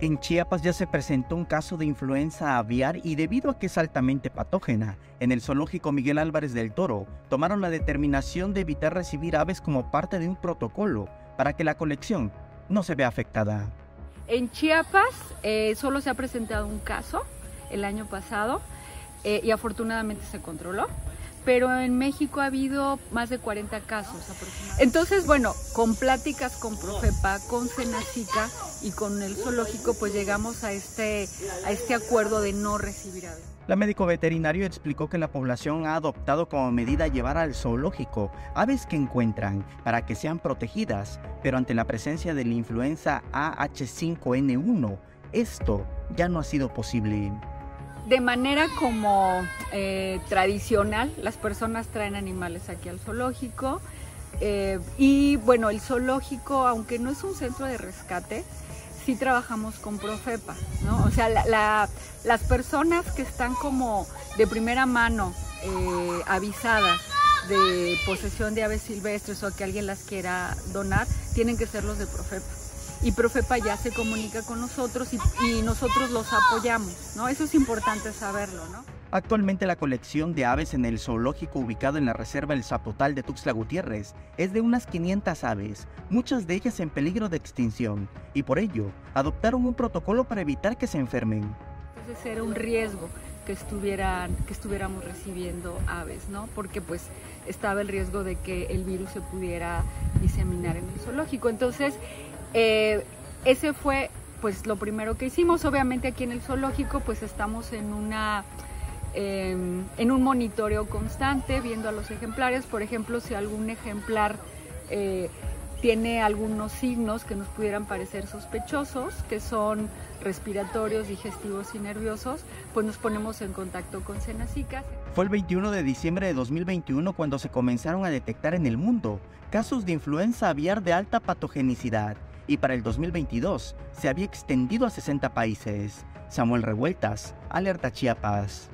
En Chiapas ya se presentó un caso de influenza aviar y debido a que es altamente patógena, en el zoológico Miguel Álvarez del Toro tomaron la determinación de evitar recibir aves como parte de un protocolo para que la colección no se vea afectada. En Chiapas eh, solo se ha presentado un caso el año pasado eh, y afortunadamente se controló pero en México ha habido más de 40 casos aproximadamente. Entonces, bueno, con pláticas con Profepa, con Senacica y con el zoológico, pues llegamos a este, a este acuerdo de no recibir aves. La médico veterinario explicó que la población ha adoptado como medida llevar al zoológico aves que encuentran para que sean protegidas, pero ante la presencia de la influenza AH5N1, esto ya no ha sido posible de manera como eh, tradicional, las personas traen animales aquí al zoológico. Eh, y bueno, el zoológico, aunque no es un centro de rescate, sí trabajamos con Profepa, ¿no? O sea, las personas que están como de primera mano eh, avisadas de posesión de aves silvestres o que alguien las quiera donar, tienen que ser los de Profepa y Profepa ya se comunica con nosotros y, nosotros los apoyamos, ¿no? Eso es importante saberlo, ¿no? Actualmente la colección de aves en el zoológico ubicado en la reserva El Zapotal de Tuxtla Gutiérrez es de unas 500 aves, muchas de ellas en peligro de extinción, y por ello adoptaron un protocolo para evitar que se enfermen. Entonces era un riesgo que, estuvieran, que estuviéramos recibiendo aves, ¿no? Porque pues estaba el riesgo de que el virus se pudiera diseminar en el zoológico. Entonces, eh, ese fue pues lo primero que hicimos. Obviamente aquí en el zoológico pues estamos en una em, en un monitoreo constante viendo a los ejemplares. Por ejemplo, si algún ejemplar eh, tiene algunos signos que nos pudieran parecer sospechosos, que son respiratorios, digestivos y nerviosos, pues nos ponemos en contacto con Senacica. Fue el 21 de diciembre de 2021 cuando se comenzaron a detectar en el mundo casos de influenza aviar de alta patogenicidad y para el 2022 se había extendido a 60 países. Samuel Revueltas, Alerta Chiapas.